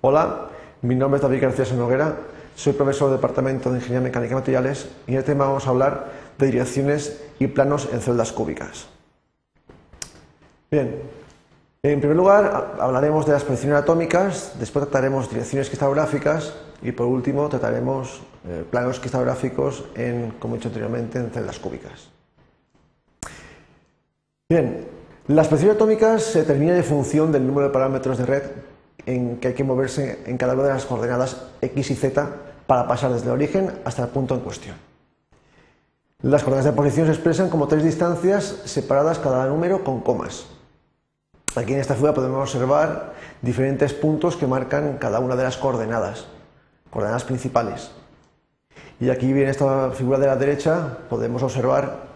Hola, mi nombre es David García Noguera, soy profesor del Departamento de Ingeniería Mecánica y Materiales y en este tema vamos a hablar de direcciones y planos en celdas cúbicas. Bien, en primer lugar hablaremos de las posiciones atómicas, después trataremos direcciones cristagráficas y por último trataremos eh, planos cristagráficos en, como he dicho anteriormente, en celdas cúbicas. Bien, las posiciones atómicas se determinan en función del número de parámetros de red en que hay que moverse en cada una de las coordenadas x y z para pasar desde el origen hasta el punto en cuestión. Las coordenadas de posición se expresan como tres distancias separadas cada número con comas. Aquí en esta figura podemos observar diferentes puntos que marcan cada una de las coordenadas, coordenadas principales. Y aquí en esta figura de la derecha podemos observar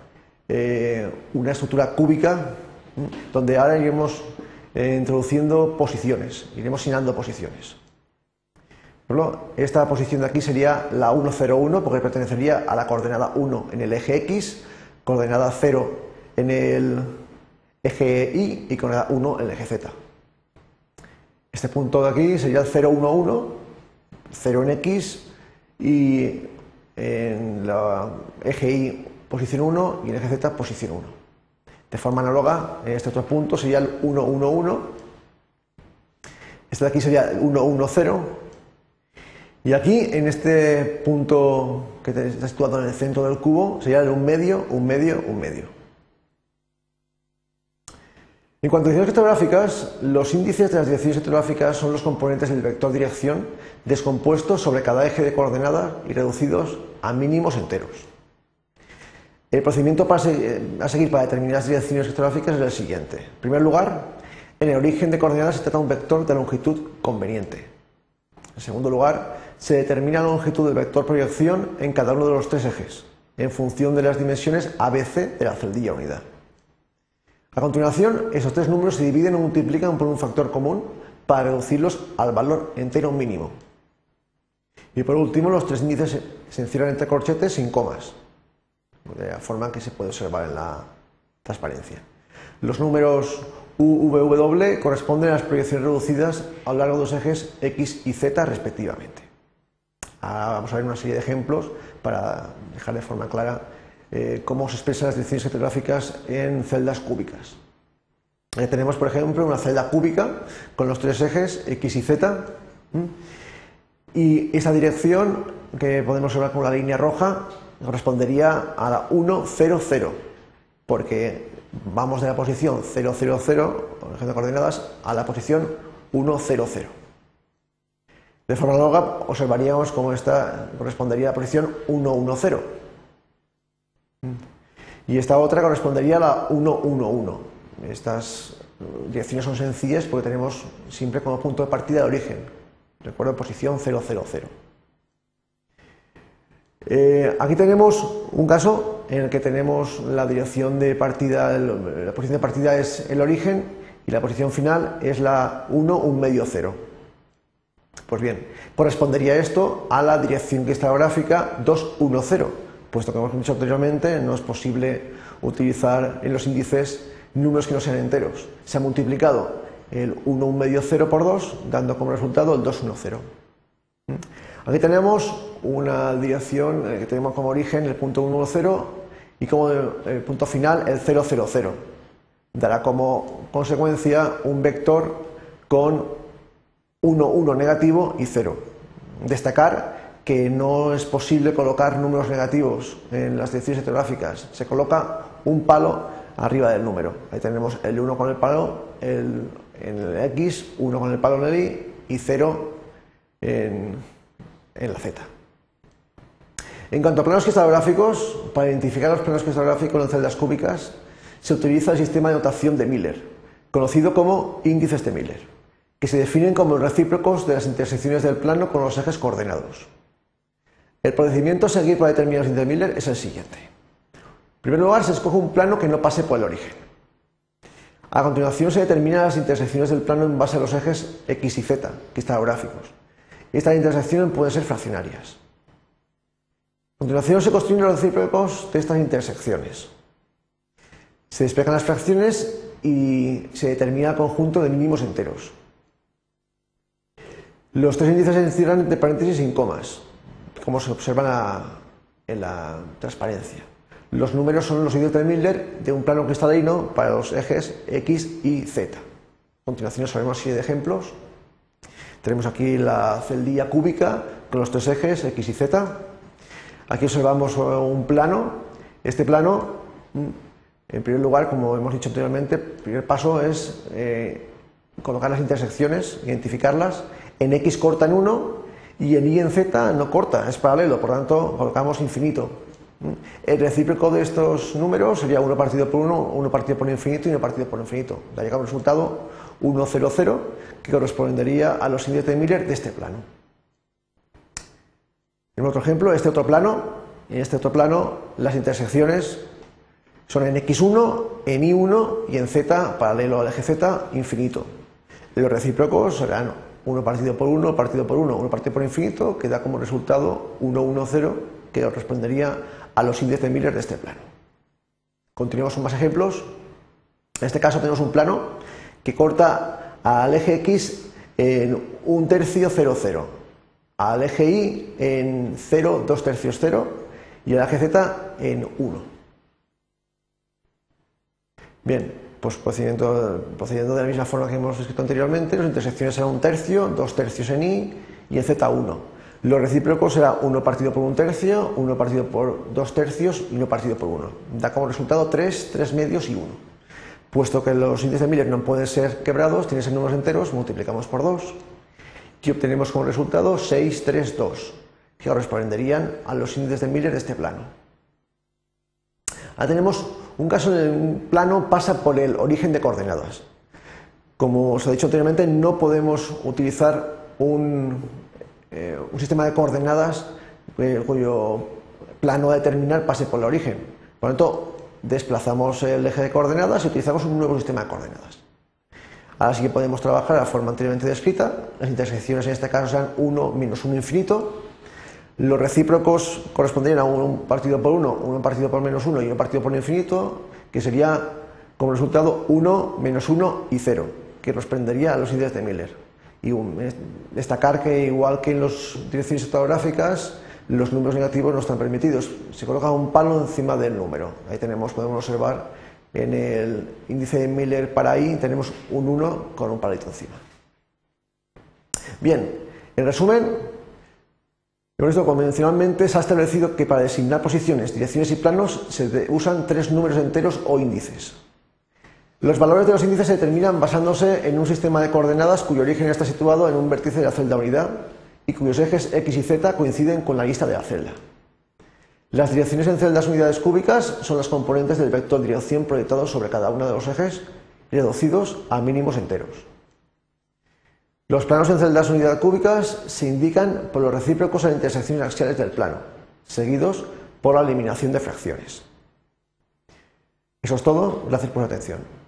eh, una estructura cúbica donde ahora iremos eh, introduciendo posiciones, iremos asignando posiciones. esta posición de aquí sería la 101 porque pertenecería a la coordenada 1 en el eje X, coordenada 0 en el eje Y y coordenada 1 en el eje Z. Este punto de aquí sería el 011, 0 en X y en el eje Y posición 1 y en el eje Z posición 1. De forma análoga, este otro punto sería el 1, 1, 1. Este de aquí sería el 1, 1, 0. Y aquí, en este punto que está situado en el centro del cubo, sería el 1 medio, 1 medio, 1 medio. En cuanto a direcciones criptográficas, los índices de las direcciones criptográficas son los componentes del vector dirección descompuestos sobre cada eje de coordenadas y reducidos a mínimos enteros. El procedimiento a seguir para determinar las direcciones criptográficas es el siguiente. En primer lugar, en el origen de coordenadas se trata de un vector de longitud conveniente. En segundo lugar, se determina la longitud del vector proyección en cada uno de los tres ejes, en función de las dimensiones ABC de la celdilla unidad. A continuación, esos tres números se dividen o multiplican por un factor común para reducirlos al valor entero mínimo. Y por último, los tres índices se encierran entre corchetes sin comas de la forma que se puede observar en la transparencia. Los números U, V, W corresponden a las proyecciones reducidas a lo largo de los ejes X y Z respectivamente. Ahora vamos a ver una serie de ejemplos para dejar de forma clara eh, cómo se expresan las direcciones criptográficas en celdas cúbicas. Eh, tenemos, por ejemplo, una celda cúbica con los tres ejes X y Z. Y esa dirección que podemos observar con la línea roja correspondería a la 1, 0, 0, porque vamos de la posición 0, 0, 0, de coordenadas, a la posición 1, 0, 0. De forma análoga, observaríamos cómo esta correspondería a la posición 1, 1, 0. Y esta otra correspondería a la 1, 1, 1. Estas direcciones son sencillas porque tenemos siempre como punto de partida el origen. Recuerdo posición 0, 0, 0. Eh, aquí tenemos un caso en el que tenemos la dirección de partida, la posición de partida es el origen y la posición final es la 1, un medio 0. Pues bien, correspondería esto a la dirección cristagráfica 2, 1, 0, puesto que hemos dicho anteriormente no es posible utilizar en los índices números que no sean enteros. Se ha multiplicado el 1, un medio 0 por 2, dando como resultado el 2, 1, 0. Aquí tenemos una dirección eh, que tenemos como origen el punto 1, 0 y como el punto final el 0, 0, 0. Dará como consecuencia un vector con 1, 1 negativo y 0. Destacar que no es posible colocar números negativos en las direcciones heterográficas. Se coloca un palo arriba del número. Ahí tenemos el 1 con el palo el, en el X, 1 con el palo en el Y y 0 en, en la Z. En cuanto a planos cristográficos, para identificar los planos cristográficos en celdas cúbicas, se utiliza el sistema de notación de Miller, conocido como índices de Miller, que se definen como recíprocos de las intersecciones del plano con los ejes coordenados. El procedimiento a seguir para determinar los índices de Miller es el siguiente. En primer lugar, se escoge un plano que no pase por el origen. A continuación, se determinan las intersecciones del plano en base a los ejes X y Z, cristográficos estas intersecciones pueden ser fraccionarias. Continuación se construyen los recíprocos de estas intersecciones. Se despejan las fracciones y se determina el conjunto de mínimos enteros. Los tres índices se encierran entre paréntesis sin comas, como se observa en la transparencia. Los números son los índices de Miller de un plano cristalino para los ejes X y Z. A continuación os haremos serie de ejemplos. Tenemos aquí la celdilla cúbica con los tres ejes X y Z. Aquí observamos un plano. Este plano, mm, en primer lugar, como hemos dicho anteriormente, el primer paso es eh, colocar las intersecciones, identificarlas. En X corta en 1 y en Y en Z no corta, es paralelo, por lo tanto colocamos infinito. El recíproco de estos números sería 1 partido por 1, 1 partido por infinito y 1 partido por infinito. Da llegado un resultado 1, 0, 0, que correspondería a los índices de Miller de este plano. En otro ejemplo, este otro plano, en este otro plano las intersecciones son en x1, en y1 y en z, paralelo al eje z, infinito. Los recíprocos serán 1 partido por 1, partido por 1, 1 partido por infinito, que da como resultado 1, 1, 0, que correspondería a los índices de Miller de este plano. Continuamos con más ejemplos. En este caso tenemos un plano que corta al eje X en un tercio 0, 0, al eje Y en 0, 2 tercios 0 y al eje Z en 1. Bien, pues procediendo, de la misma forma que hemos escrito anteriormente, las intersecciones serán un tercio, dos tercios en Y y en Z1. Lo recíproco será 1 partido por un tercio, 1 partido por dos tercios y 1 partido por 1. Da como resultado 3, 3 medios y 1. Puesto que los índices de Miller no pueden ser quebrados, tienen que ser números enteros, multiplicamos por 2 y obtenemos como resultado 6, 3, 2, que corresponderían a los índices de Miller de este plano. Ahora tenemos un caso en un plano pasa por el origen de coordenadas. Como os he dicho anteriormente, no podemos utilizar un, eh, sistema de coordenadas eh, cuyo plano a determinar pase por el origen. Por lo tanto, desplazamos el eje de coordenadas y utilizamos un nuevo sistema de coordenadas. Ahora sí que podemos trabajar la forma anteriormente descrita. Las intersecciones en este caso serán 1 menos 1 infinito. Los recíprocos corresponderían a un partido por 1, un partido por menos 1 y un partido por infinito, que sería como resultado 1 menos 1 y 0, que correspondería a los índices de Miller. Y destacar que igual que en las direcciones ortográficas, los números negativos no están permitidos. Se coloca un palo encima del número. Ahí tenemos, podemos observar en el índice de Miller para I tenemos un 1 con un palito encima. Bien, en resumen, esto convencionalmente se ha establecido que para designar posiciones, direcciones y planos se usan tres números enteros o índices. Los valores de los índices se determinan basándose en un sistema de coordenadas cuyo origen está situado en un vértice de la celda unidad y cuyos ejes x y z coinciden con la lista de la celda. Las direcciones en celdas unidades cúbicas son las componentes del vector dirección proyectado sobre cada uno de los ejes reducidos a mínimos enteros. Los planos en celdas unidades cúbicas se indican por los recíprocos a intersecciones axiales del plano, seguidos por la eliminación de fracciones. Eso es todo. Gracias por su atención.